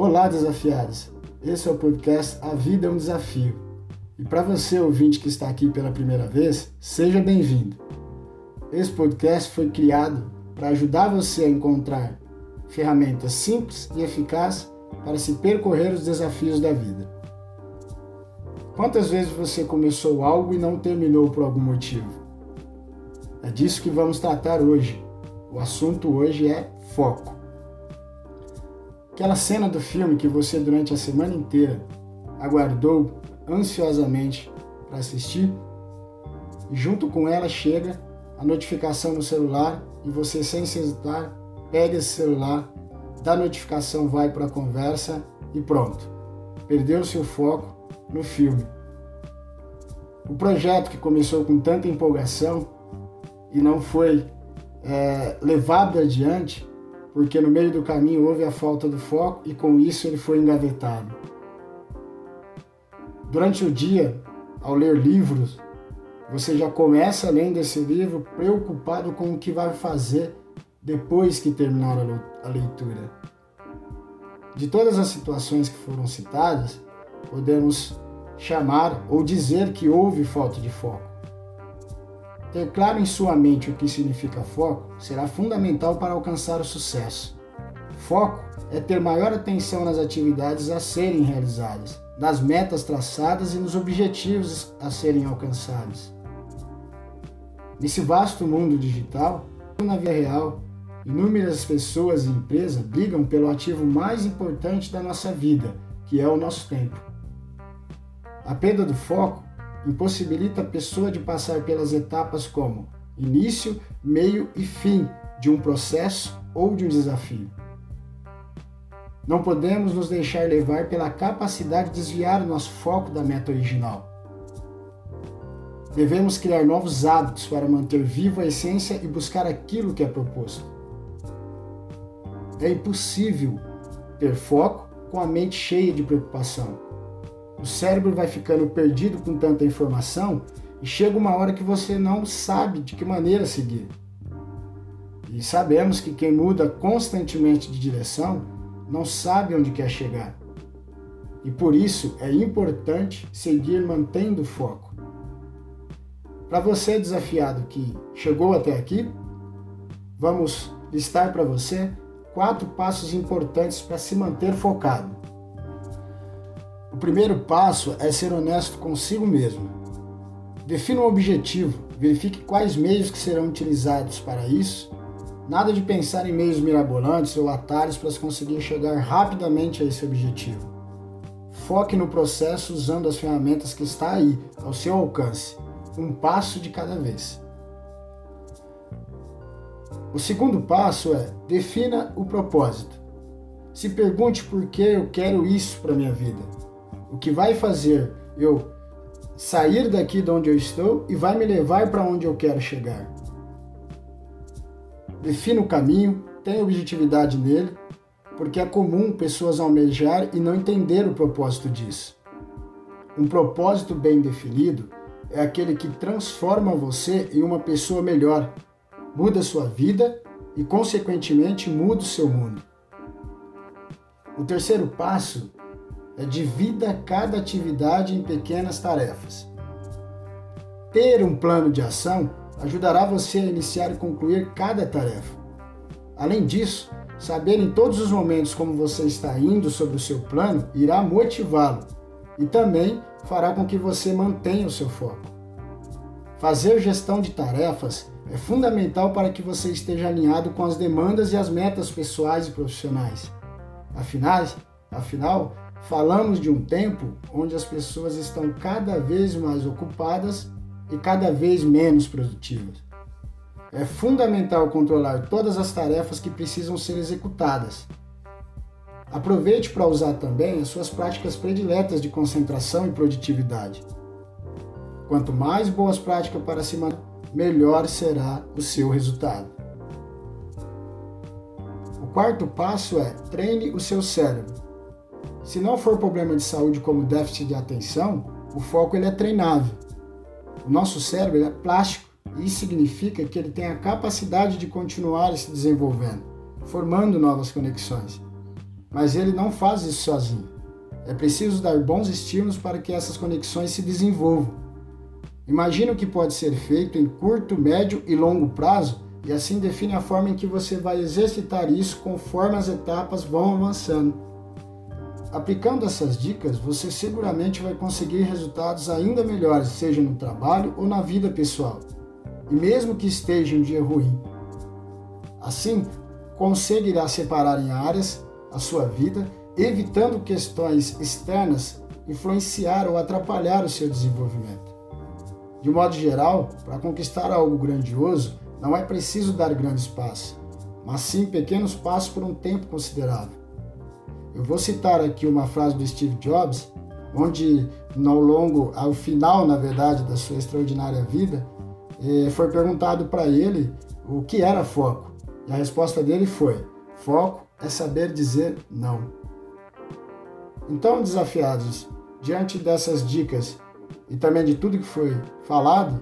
Olá, desafiados! Esse é o podcast A Vida é um Desafio. E para você, ouvinte que está aqui pela primeira vez, seja bem-vindo. Esse podcast foi criado para ajudar você a encontrar ferramentas simples e eficazes para se percorrer os desafios da vida. Quantas vezes você começou algo e não terminou por algum motivo? É disso que vamos tratar hoje. O assunto hoje é foco. Aquela cena do filme que você durante a semana inteira aguardou ansiosamente para assistir, e junto com ela chega a notificação no celular e você sem hesitar pega esse celular, dá notificação, vai para a conversa e pronto. Perdeu seu foco no filme. O projeto que começou com tanta empolgação e não foi é, levado adiante porque no meio do caminho houve a falta do foco e com isso ele foi engavetado. Durante o dia, ao ler livros, você já começa lendo esse livro preocupado com o que vai fazer depois que terminar a leitura. De todas as situações que foram citadas, podemos chamar ou dizer que houve falta de foco. Ter claro em sua mente o que significa foco será fundamental para alcançar o sucesso. Foco é ter maior atenção nas atividades a serem realizadas, nas metas traçadas e nos objetivos a serem alcançados. Nesse vasto mundo digital, na vida real, inúmeras pessoas e empresas brigam pelo ativo mais importante da nossa vida, que é o nosso tempo. A perda do foco impossibilita a pessoa de passar pelas etapas como início, meio e fim de um processo ou de um desafio. Não podemos nos deixar levar pela capacidade de desviar o nosso foco da meta original. Devemos criar novos hábitos para manter viva a essência e buscar aquilo que é proposto. É impossível ter foco com a mente cheia de preocupação o cérebro vai ficando perdido com tanta informação e chega uma hora que você não sabe de que maneira seguir. E sabemos que quem muda constantemente de direção não sabe onde quer chegar. E por isso é importante seguir mantendo o foco. Para você desafiado que chegou até aqui, vamos listar para você quatro passos importantes para se manter focado. O primeiro passo é ser honesto consigo mesmo. Defina um objetivo, verifique quais meios que serão utilizados para isso. Nada de pensar em meios mirabolantes ou atalhos para conseguir chegar rapidamente a esse objetivo. Foque no processo usando as ferramentas que está aí, ao seu alcance, um passo de cada vez. O segundo passo é defina o propósito. Se pergunte por que eu quero isso para minha vida o que vai fazer eu sair daqui de onde eu estou e vai me levar para onde eu quero chegar. Defina o caminho, tenha objetividade nele, porque é comum pessoas almejar e não entender o propósito disso. Um propósito bem definido é aquele que transforma você em uma pessoa melhor, muda sua vida e, consequentemente, muda o seu mundo. O terceiro passo divida cada atividade em pequenas tarefas. Ter um plano de ação ajudará você a iniciar e concluir cada tarefa. Além disso, saber em todos os momentos como você está indo sobre o seu plano irá motivá-lo e também fará com que você mantenha o seu foco. Fazer gestão de tarefas é fundamental para que você esteja alinhado com as demandas e as metas pessoais e profissionais. Afinal, afinal Falamos de um tempo onde as pessoas estão cada vez mais ocupadas e cada vez menos produtivas. É fundamental controlar todas as tarefas que precisam ser executadas. Aproveite para usar também as suas práticas prediletas de concentração e produtividade. Quanto mais boas práticas para se manter, melhor será o seu resultado. O quarto passo é treine o seu cérebro. Se não for problema de saúde como déficit de atenção, o foco ele é treinável. O nosso cérebro é plástico e isso significa que ele tem a capacidade de continuar se desenvolvendo, formando novas conexões. mas ele não faz isso sozinho. É preciso dar bons estímulos para que essas conexões se desenvolvam. Imagine o que pode ser feito em curto, médio e longo prazo e assim define a forma em que você vai exercitar isso conforme as etapas vão avançando. Aplicando essas dicas, você seguramente vai conseguir resultados ainda melhores, seja no trabalho ou na vida pessoal, e mesmo que esteja um dia ruim. Assim, conseguirá separar em áreas a sua vida, evitando questões externas influenciar ou atrapalhar o seu desenvolvimento. De modo geral, para conquistar algo grandioso, não é preciso dar grandes passos, mas sim pequenos passos por um tempo considerável. Eu vou citar aqui uma frase do Steve Jobs, onde ao longo, ao final, na verdade, da sua extraordinária vida, eh, foi perguntado para ele o que era foco. E a resposta dele foi: foco é saber dizer não. Então, desafiados, diante dessas dicas e também de tudo que foi falado,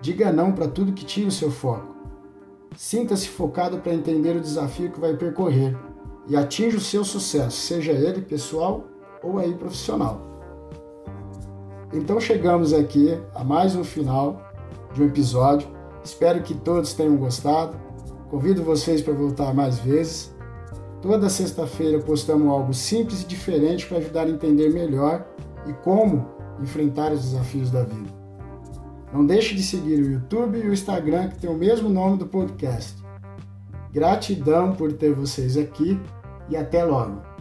diga não para tudo que tira o seu foco. Sinta-se focado para entender o desafio que vai percorrer e atinja o seu sucesso, seja ele pessoal ou aí profissional. Então chegamos aqui a mais um final de um episódio. Espero que todos tenham gostado. Convido vocês para voltar mais vezes. Toda sexta-feira postamos algo simples e diferente para ajudar a entender melhor e como enfrentar os desafios da vida. Não deixe de seguir o YouTube e o Instagram que tem o mesmo nome do podcast. Gratidão por ter vocês aqui e até logo!